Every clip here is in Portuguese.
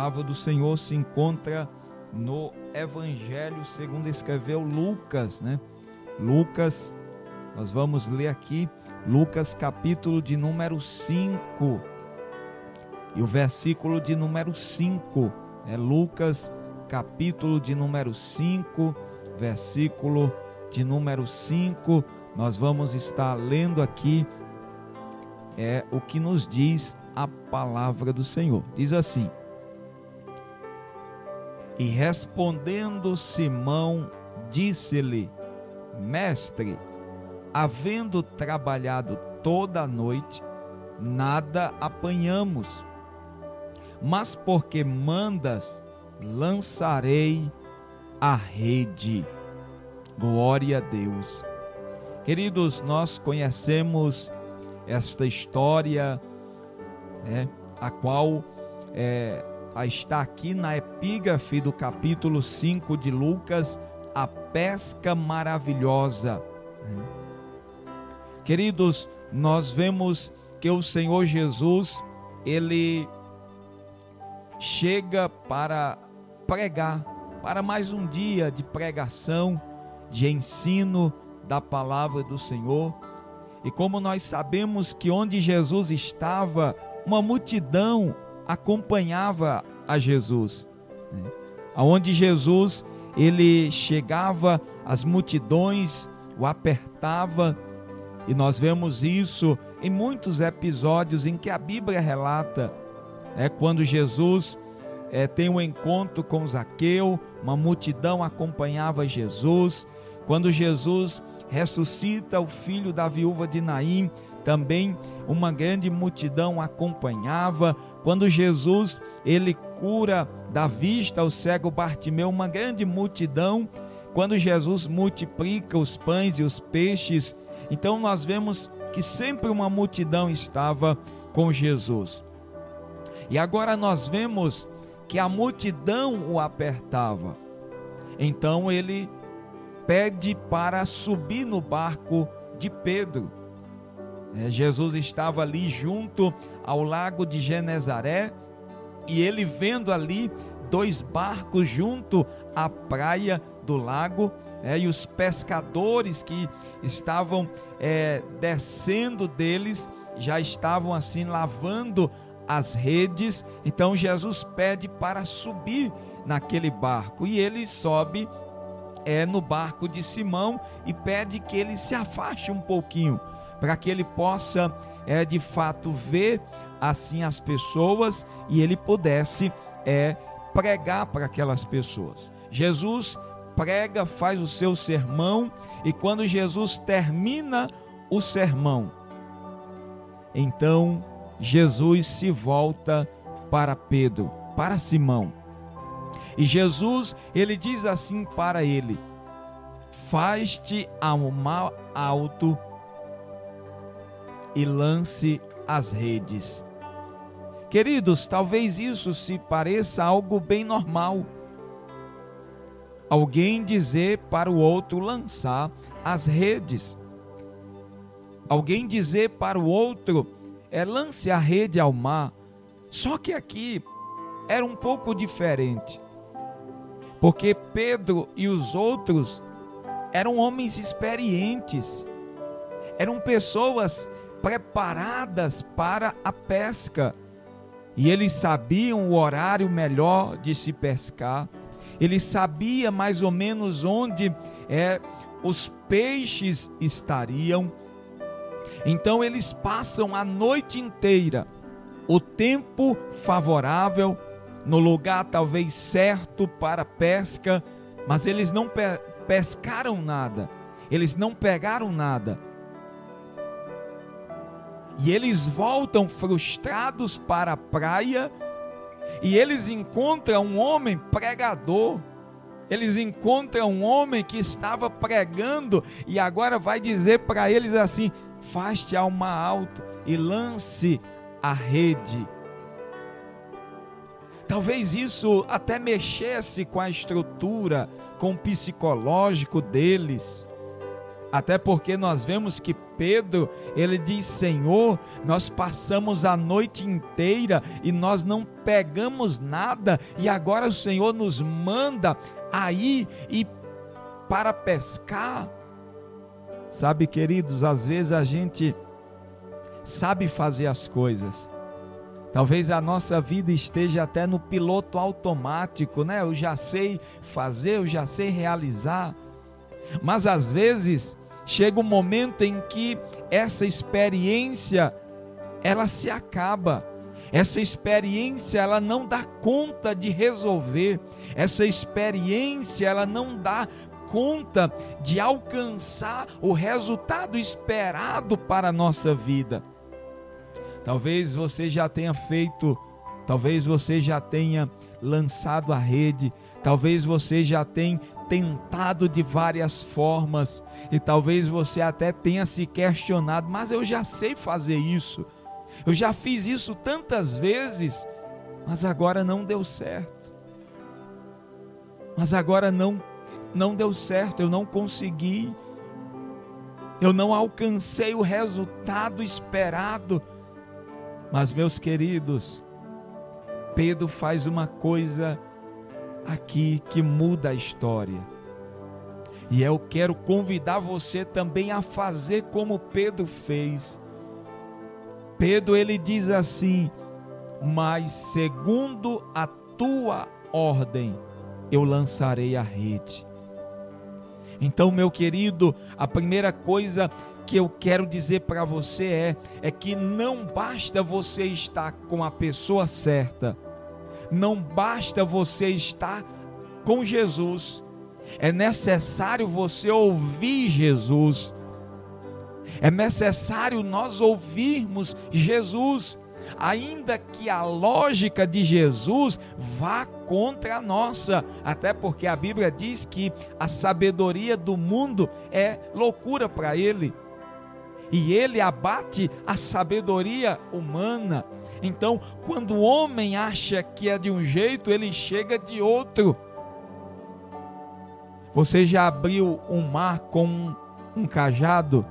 palavra do Senhor se encontra no Evangelho segundo escreveu Lucas, né? Lucas, nós vamos ler aqui Lucas capítulo de número 5. E o versículo de número 5 é Lucas capítulo de número 5, versículo de número 5. Nós vamos estar lendo aqui é o que nos diz a palavra do Senhor. Diz assim: E respondendo Simão, disse-lhe: Mestre, havendo trabalhado toda a noite, nada apanhamos. Mas porque mandas, lançarei a rede. Glória a Deus. Queridos, nós conhecemos esta história, né, a qual é, está aqui na epígrafe do capítulo 5 de Lucas, a pesca maravilhosa. Né. Queridos, nós vemos que o Senhor Jesus, ele chega para pregar, para mais um dia de pregação, de ensino da palavra do Senhor. E como nós sabemos que onde Jesus estava, uma multidão acompanhava a Jesus. Né? Aonde Jesus ele chegava, as multidões o apertava, e nós vemos isso em muitos episódios em que a Bíblia relata, é quando Jesus é, tem um encontro com Zaqueu, uma multidão acompanhava Jesus, quando Jesus ressuscita o filho da viúva de Naim, também uma grande multidão acompanhava. Quando Jesus ele cura da vista o cego Bartimeu, uma grande multidão. Quando Jesus multiplica os pães e os peixes, então nós vemos que sempre uma multidão estava com Jesus. E agora nós vemos que a multidão o apertava. Então ele pede para subir no barco de Pedro. É, Jesus estava ali junto ao lago de Genezaré e ele vendo ali dois barcos junto à praia do lago é, e os pescadores que estavam é, descendo deles já estavam assim lavando as redes. Então Jesus pede para subir naquele barco e ele sobe é no barco de Simão e pede que ele se afaste um pouquinho para que ele possa é de fato ver assim as pessoas e ele pudesse é pregar para aquelas pessoas. Jesus prega, faz o seu sermão e quando Jesus termina o sermão, então Jesus se volta para Pedro, para Simão e Jesus, ele diz assim para ele: Faz-te ao mar alto e lance as redes. Queridos, talvez isso se pareça algo bem normal. Alguém dizer para o outro lançar as redes. Alguém dizer para o outro é lance a rede ao mar. Só que aqui era um pouco diferente porque Pedro e os outros eram homens experientes, eram pessoas preparadas para a pesca e eles sabiam o horário melhor de se pescar, eles sabiam mais ou menos onde é, os peixes estariam. Então eles passam a noite inteira, o tempo favorável no lugar talvez certo para pesca, mas eles não pe pescaram nada, eles não pegaram nada. E eles voltam frustrados para a praia e eles encontram um homem pregador. Eles encontram um homem que estava pregando e agora vai dizer para eles assim: faste alma alto e lance a rede Talvez isso até mexesse com a estrutura, com o psicológico deles. Até porque nós vemos que Pedro, ele diz: Senhor, nós passamos a noite inteira e nós não pegamos nada, e agora o Senhor nos manda aí e para pescar. Sabe, queridos, às vezes a gente sabe fazer as coisas. Talvez a nossa vida esteja até no piloto automático, né? Eu já sei fazer, eu já sei realizar. Mas às vezes chega um momento em que essa experiência ela se acaba. Essa experiência ela não dá conta de resolver. Essa experiência ela não dá conta de alcançar o resultado esperado para a nossa vida. Talvez você já tenha feito, talvez você já tenha lançado a rede, talvez você já tenha tentado de várias formas e talvez você até tenha se questionado, mas eu já sei fazer isso. Eu já fiz isso tantas vezes, mas agora não deu certo. Mas agora não não deu certo, eu não consegui. Eu não alcancei o resultado esperado. Mas, meus queridos, Pedro faz uma coisa aqui que muda a história. E eu quero convidar você também a fazer como Pedro fez. Pedro ele diz assim: "Mas segundo a tua ordem eu lançarei a rede". Então, meu querido, a primeira coisa que eu quero dizer para você é, é que não basta você estar com a pessoa certa, não basta você estar com Jesus, é necessário você ouvir Jesus, é necessário nós ouvirmos Jesus, ainda que a lógica de Jesus vá contra a nossa, até porque a Bíblia diz que a sabedoria do mundo é loucura para ele. E ele abate a sabedoria humana. Então, quando o homem acha que é de um jeito, ele chega de outro. Você já abriu um mar com um, um cajado?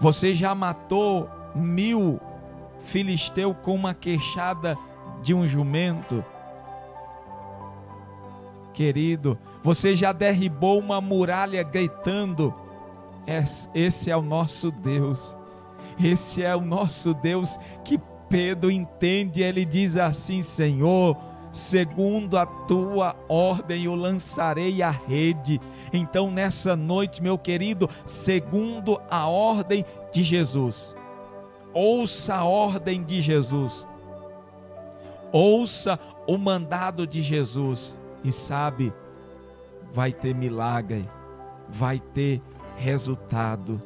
Você já matou mil filisteus com uma queixada de um jumento? Querido, você já derribou uma muralha gritando? Esse é o nosso Deus. Esse é o nosso Deus que Pedro entende. Ele diz assim: Senhor, segundo a tua ordem eu lançarei a rede. Então, nessa noite, meu querido, segundo a ordem de Jesus, ouça a ordem de Jesus, ouça o mandado de Jesus e sabe, vai ter milagre, vai ter resultado.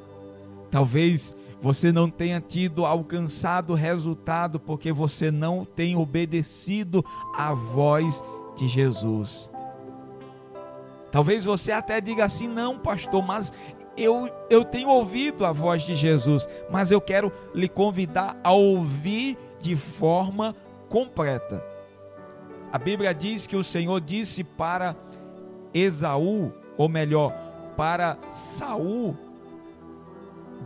Talvez você não tenha tido alcançado resultado porque você não tem obedecido à voz de Jesus. Talvez você até diga assim: não, pastor, mas eu, eu tenho ouvido a voz de Jesus, mas eu quero lhe convidar a ouvir de forma completa. A Bíblia diz que o Senhor disse para Esaú, ou melhor, para Saul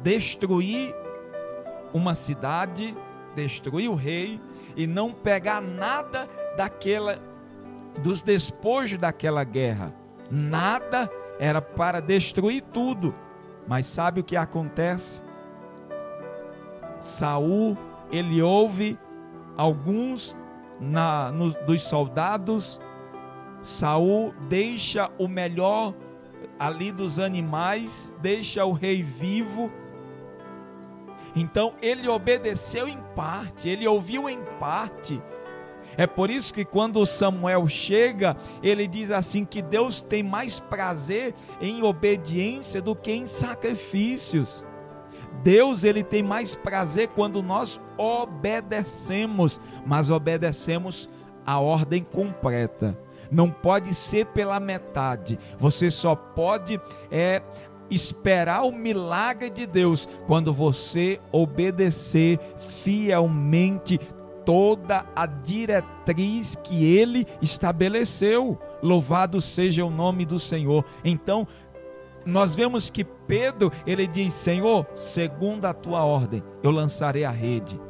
destruir uma cidade, destruir o rei e não pegar nada daquela dos despojos daquela guerra. Nada era para destruir tudo. Mas sabe o que acontece? Saul, ele ouve alguns na, no, dos soldados. Saul deixa o melhor ali dos animais, deixa o rei vivo. Então ele obedeceu em parte, ele ouviu em parte. É por isso que quando Samuel chega, ele diz assim que Deus tem mais prazer em obediência do que em sacrifícios. Deus ele tem mais prazer quando nós obedecemos, mas obedecemos a ordem completa não pode ser pela metade. Você só pode é esperar o milagre de Deus quando você obedecer fielmente toda a diretriz que ele estabeleceu. Louvado seja o nome do Senhor. Então, nós vemos que Pedro, ele diz: Senhor, segundo a tua ordem, eu lançarei a rede.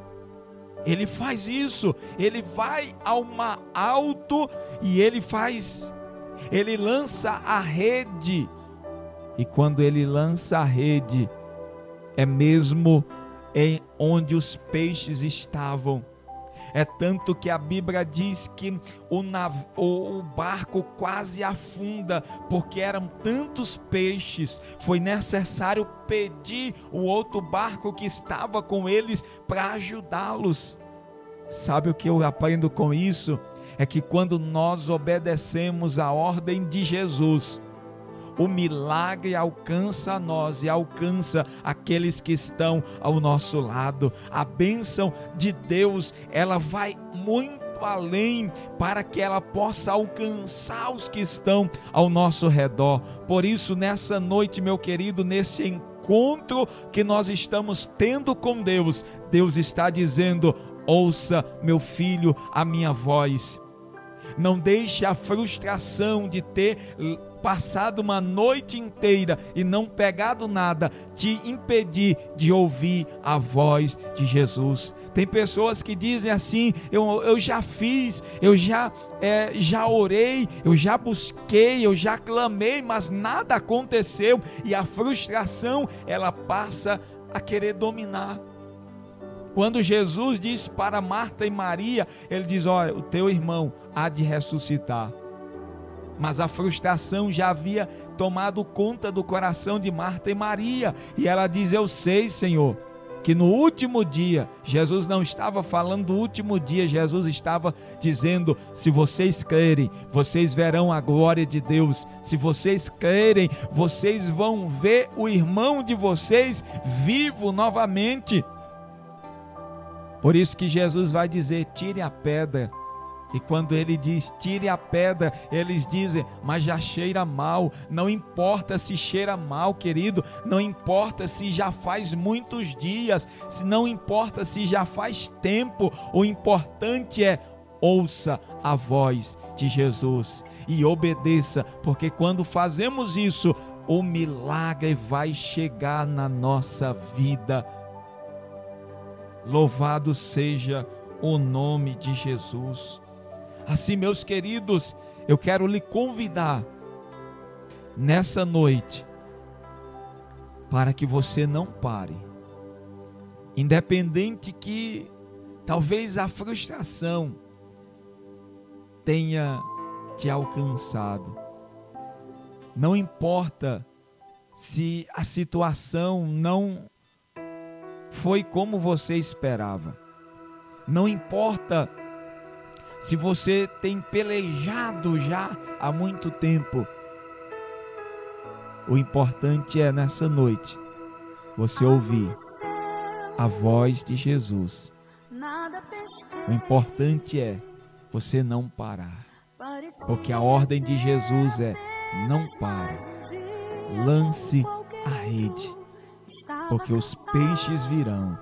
Ele faz isso, ele vai ao mar alto e ele faz, ele lança a rede. E quando ele lança a rede, é mesmo em onde os peixes estavam. É tanto que a Bíblia diz que o, nav... o barco quase afunda, porque eram tantos peixes. Foi necessário pedir o outro barco que estava com eles para ajudá-los. Sabe o que eu aprendo com isso? É que quando nós obedecemos a ordem de Jesus, o milagre alcança a nós e alcança aqueles que estão ao nosso lado. A bênção de Deus, ela vai muito além para que ela possa alcançar os que estão ao nosso redor. Por isso, nessa noite, meu querido, nesse encontro que nós estamos tendo com Deus, Deus está dizendo: ouça, meu filho, a minha voz. Não deixe a frustração de ter passado uma noite inteira e não pegado nada te impedir de ouvir a voz de Jesus. Tem pessoas que dizem assim: eu, eu já fiz, eu já, é, já orei, eu já busquei, eu já clamei, mas nada aconteceu e a frustração ela passa a querer dominar. Quando Jesus disse para Marta e Maria, ele diz: Olha, o teu irmão há de ressuscitar. Mas a frustração já havia tomado conta do coração de Marta e Maria. E ela diz: Eu sei, Senhor, que no último dia, Jesus não estava falando do último dia, Jesus estava dizendo: se vocês crerem, vocês verão a glória de Deus. Se vocês crerem, vocês vão ver o irmão de vocês vivo novamente. Por isso que Jesus vai dizer: tire a pedra. E quando ele diz tire a pedra, eles dizem, mas já cheira mal. Não importa se cheira mal, querido, não importa se já faz muitos dias, se não importa se já faz tempo, o importante é ouça a voz de Jesus e obedeça, porque quando fazemos isso, o milagre vai chegar na nossa vida. Louvado seja o nome de Jesus. Assim, meus queridos, eu quero lhe convidar nessa noite para que você não pare. Independente que talvez a frustração tenha te alcançado. Não importa se a situação não foi como você esperava. Não importa se você tem pelejado já há muito tempo. O importante é nessa noite você ouvir a voz de Jesus. O importante é você não parar. Porque a ordem de Jesus é: não pare. Lance a rede porque os peixes virão